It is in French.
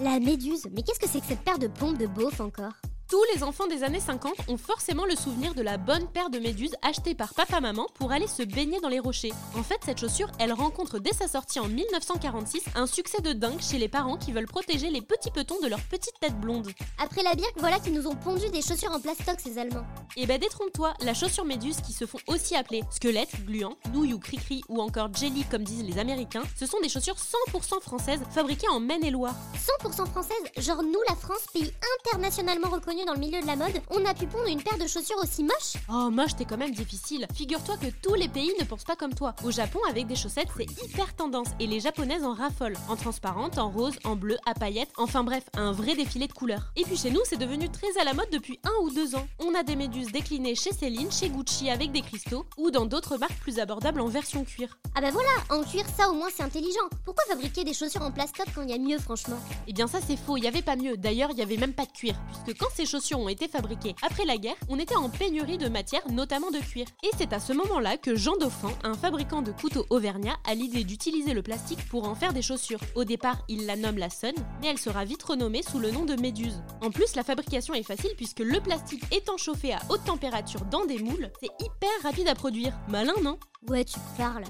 La méduse, mais qu'est-ce que c'est que cette paire de pompes de beauf encore? Tous les enfants des années 50 ont forcément le souvenir de la bonne paire de méduses achetée par papa-maman pour aller se baigner dans les rochers. En fait, cette chaussure, elle rencontre dès sa sortie en 1946 un succès de dingue chez les parents qui veulent protéger les petits petons de leur petite tête blonde. Après la bière, voilà qu'ils nous ont pondu des chaussures en plastoc, ces Allemands. Et bah détrompe-toi, la chaussure méduse qui se font aussi appeler squelette, gluant, nouille ou cri-cri ou encore jelly comme disent les Américains, ce sont des chaussures 100% françaises fabriquées en Maine-et-Loire. 100% françaises Genre nous, la France, pays internationalement reconnu dans le milieu de la mode, on a pu pondre une paire de chaussures aussi moche Oh, moche, t'es quand même difficile. Figure-toi que tous les pays ne pensent pas comme toi. Au Japon, avec des chaussettes, c'est hyper tendance et les japonaises en raffolent. En transparente, en rose, en bleu, à paillettes, enfin bref, un vrai défilé de couleurs. Et puis chez nous, c'est devenu très à la mode depuis un ou deux ans. On a des méduses déclinées chez Céline, chez Gucci avec des cristaux ou dans d'autres marques plus abordables en version cuir. Ah bah voilà, en cuir, ça au moins c'est intelligent. Pourquoi fabriquer des chaussures en plastoc quand il y a mieux, franchement? Eh bien ça c'est faux, il y avait pas mieux. D'ailleurs, il y avait même pas de cuir, puisque quand ces chaussures ont été fabriquées après la guerre, on était en pénurie de matières, notamment de cuir. Et c'est à ce moment-là que Jean Dauphin, un fabricant de couteaux auvergnat, a l'idée d'utiliser le plastique pour en faire des chaussures. Au départ, il la nomme la Sun, mais elle sera vite renommée sous le nom de Méduse. En plus, la fabrication est facile puisque le plastique étant chauffé à haute température dans des moules, c'est hyper rapide à produire. Malin, non? Ouais, tu parles.